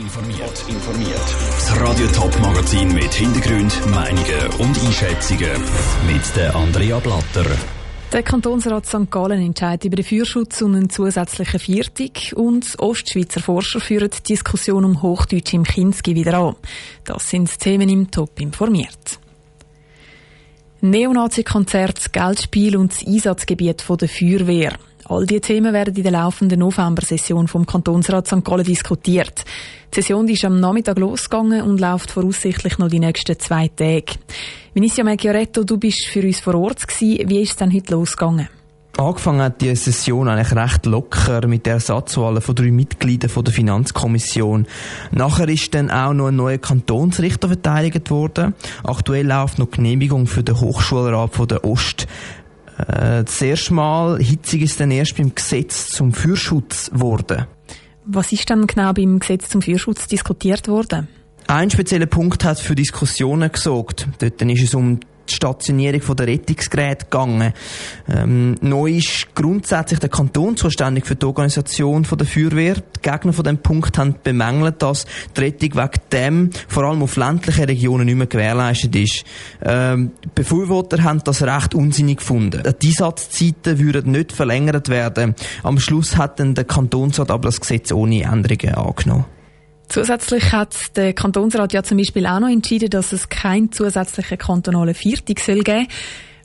informiert. informiert. Das Radio Top Magazin mit Hintergrund, Meinungen und Einschätzungen mit der Andrea Blatter. Der Kantonsrat St. Gallen entscheidet über den Feuerschutz und einen zusätzlichen Viertig und Ostschweizer Forscher führen die Diskussion um Hochdeutsch im Kinski wieder an. Das sind Themen im Top informiert. Neonazi-Konzert, Geldspiel und das Einsatzgebiet der Feuerwehr. All diese Themen werden in der laufenden November-Session vom Kantonsrat St. Gallen diskutiert. Die Session ist am Nachmittag losgegangen und läuft voraussichtlich noch die nächsten zwei Tage. Vinicia Megioretto, du bist für uns vor Ort gewesen. Wie ist es denn heute losgegangen? Angefangen hat die Session eigentlich recht locker mit der Ersatzwahl von drei Mitgliedern der Finanzkommission. Nachher ist dann auch noch ein neuer Kantonsrichter verteidigt worden. Aktuell läuft noch Genehmigung für den Hochschulrat von der Ost. Äh, das erste Mal hitzig ist dann erst beim Gesetz zum Fürschutz geworden. Was ist dann genau beim Gesetz zum Fürschutz diskutiert worden? Ein spezieller Punkt hat für Diskussionen gesorgt. Dort ist es um die Stationierung der Rettungsgeräte gegangen. Ähm, neu ist grundsätzlich der Kanton zuständig für die Organisation der Feuerwehr. Die Gegner von dem Punkt haben bemängelt, dass die Rettung wegen dem vor allem auf ländlichen Regionen nicht mehr gewährleistet ist. Ähm, Befürworter haben das recht unsinnig gefunden. Die Einsatzzeiten würden nicht verlängert werden. Am Schluss hat dann der Kantonsrat aber das Gesetz ohne Änderungen angenommen. Zusätzlich hat der Kantonsrat ja zum Beispiel auch noch entschieden, dass es keinen zusätzlichen kantonalen Viertig soll geben.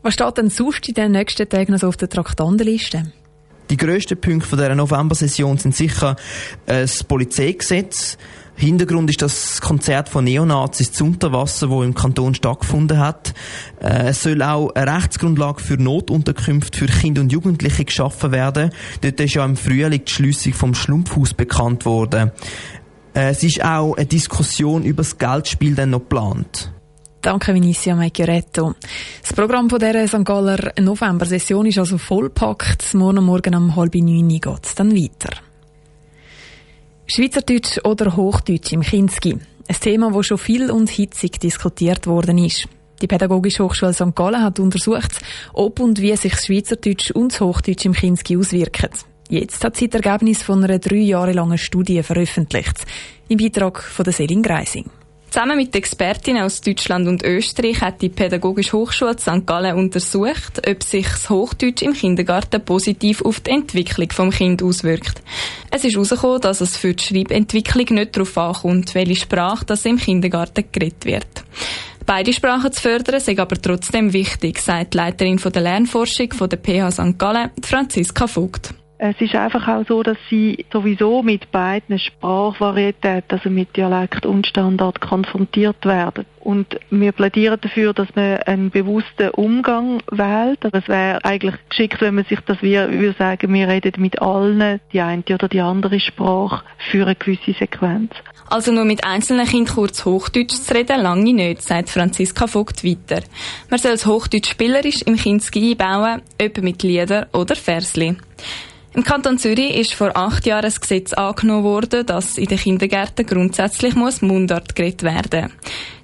Was steht denn sonst in den nächsten Tagen noch so auf der Traktandenliste? Die grössten Punkte von dieser November-Session sind sicher äh, das Polizeigesetz. Hintergrund ist das Konzert von Neonazis zu Unterwasser, wo im Kanton stattgefunden hat. Äh, es soll auch eine Rechtsgrundlage für Notunterkünfte für Kinder und Jugendliche geschaffen werden. Dort ist ja im Frühling die Schliessung vom Schlumpfhaus bekannt worden. Äh, es ist auch eine Diskussion über das Geldspiel dann noch geplant. Danke, Vinicia Meggioretto. Das Programm von dieser St. Galler November-Session ist also vollpackt. Morgen Morgen um halb neun geht es dann weiter. Schweizerdeutsch oder Hochdeutsch im Kinski. Ein Thema, das schon viel und hitzig diskutiert worden ist. Die Pädagogische Hochschule St. Gallen hat untersucht, ob und wie sich Schweizerdeutsch und Hochdeutsch im Kinski auswirken. Jetzt hat sie das Ergebnis von einer drei Jahre langen Studie veröffentlicht. Im Beitrag von der Selin Greising. Zusammen mit Expertinnen aus Deutschland und Österreich hat die Pädagogische Hochschule St. Gallen untersucht, ob sich das Hochdeutsch im Kindergarten positiv auf die Entwicklung vom Kind auswirkt. Es ist herausgekommen, dass es für die Schreibentwicklung nicht darauf ankommt, welche Sprache das im Kindergarten geredet wird. Beide Sprachen zu fördern, ist aber trotzdem wichtig, sagt die Leiterin der Lernforschung von der PH St. Gallen, Franziska Vogt. Es ist einfach auch so, dass sie sowieso mit beiden Sprachvarietäten, also mit Dialekt und Standard, konfrontiert werden. Und wir plädieren dafür, dass man einen bewussten Umgang wählt. Es wäre eigentlich geschickt, wenn man sich das wie würde sagen, wir reden mit allen die eine oder die andere Sprache für eine gewisse Sequenz. Also nur mit einzelnen Kindern kurz Hochdeutsch zu reden, lange nicht, sagt Franziska Vogt weiter. Man soll das Hochdeutsch spielerisch im Kindski einbauen, etwa mit Liedern oder Versli. Im Kanton Zürich ist vor acht Jahren ein Gesetz angenommen worden, dass in den Kindergärten grundsätzlich muss Mundart geredet werden.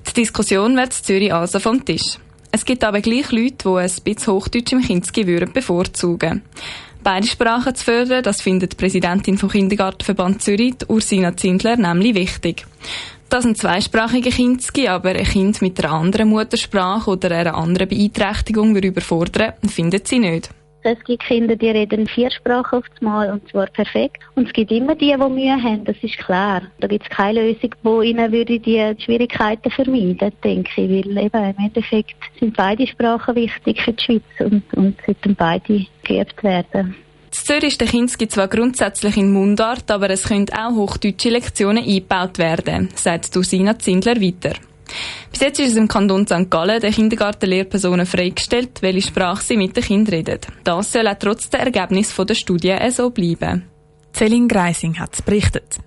Die Diskussion wird in Zürich also vom Tisch. Es gibt aber gleich Leute, die ein bisschen Hochdeutsch im Kindesgewürden würden bevorzugen. Beide Sprachen zu fördern, das findet die Präsidentin vom Kindergartenverband Zürich, Ursina Zindler, nämlich wichtig. Dass ein zweisprachiger Kindski aber ein Kind mit einer anderen Muttersprache oder einer anderen Beeinträchtigung überfordern, findet sie nicht. Es gibt Kinder, die reden vier Sprachen auf Mal und zwar perfekt. Und es gibt immer die, die Mühe haben, das ist klar. Da gibt es keine Lösung, die ihnen würde die Schwierigkeiten vermeiden, denke ich. Weil eben im Endeffekt sind beide Sprachen wichtig für die Schweiz und, und sollten beide geübt werden. In Zürich der Kinski zwar grundsätzlich in Mundart, aber es können auch hochdeutsche Lektionen eingebaut werden, sagt Dusina Zindler weiter. Bis jetzt ist es im Kanton St. Gallen den Kindergartenlehrpersonen freigestellt, welche Sprache sie mit den Kindern reden. Das soll auch trotz der Ergebnis der Studie so bleiben. Celine Greising hat es berichtet.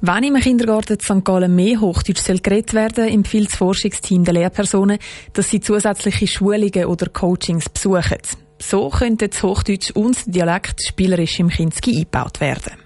Wenn im Kindergarten St. Gallen mehr Hochdeutsch soll geredet werden, empfiehlt das Forschungsteam der Lehrpersonen, dass sie zusätzliche Schulungen oder Coachings besuchen. So könnte das Hochdeutsch und Dialekt spielerisch im Kinski eingebaut werden.